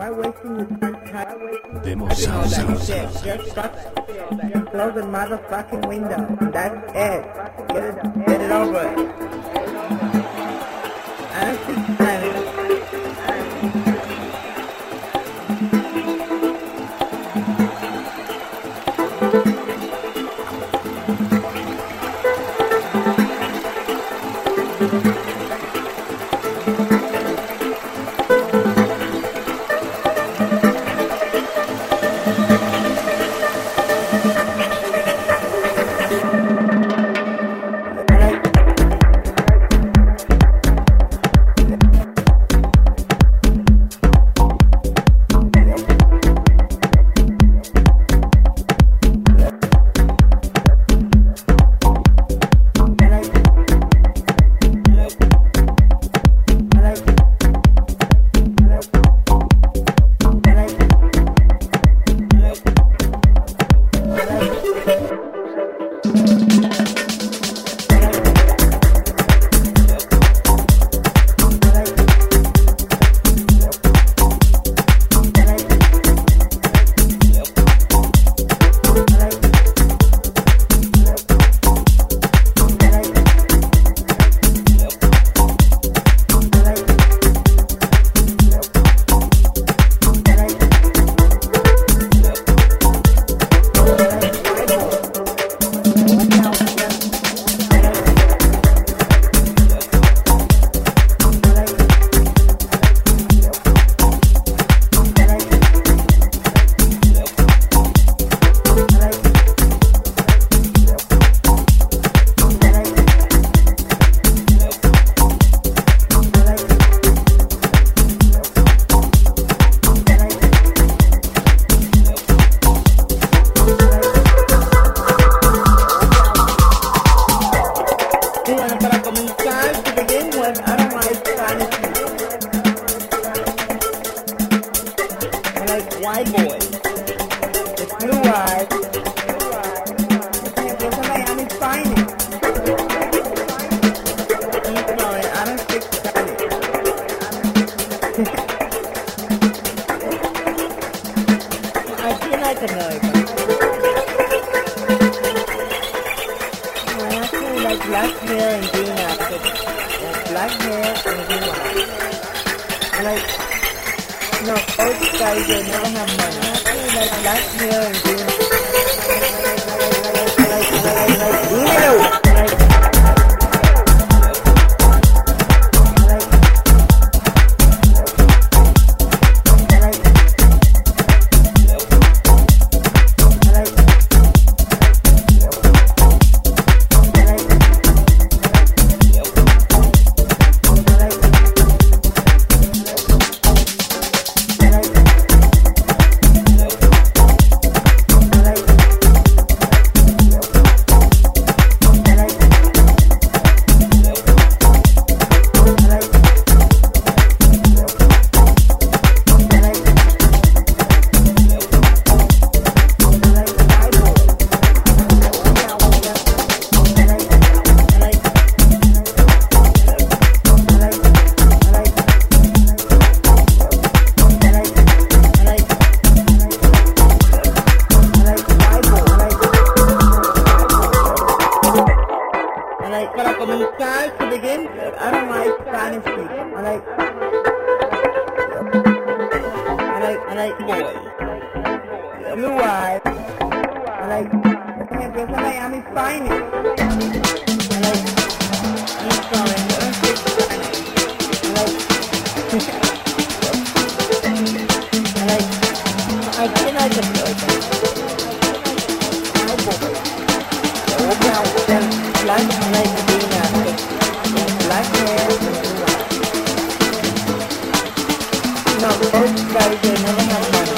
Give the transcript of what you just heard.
Why wasting your time? Demo sound. Just shut Close the motherfucking window. That's it. Get it, get it over. I actually like black hair and green outfits. Like black hair and green. I like, no, old guys that never have money. I like black hair and green eyes. Comenzar, to begin I don't like Spanish people. I like, I like, I like boys. Blue eyes. I like, por ejemplo, esa Miami Finest. I like, left, right, they never had money.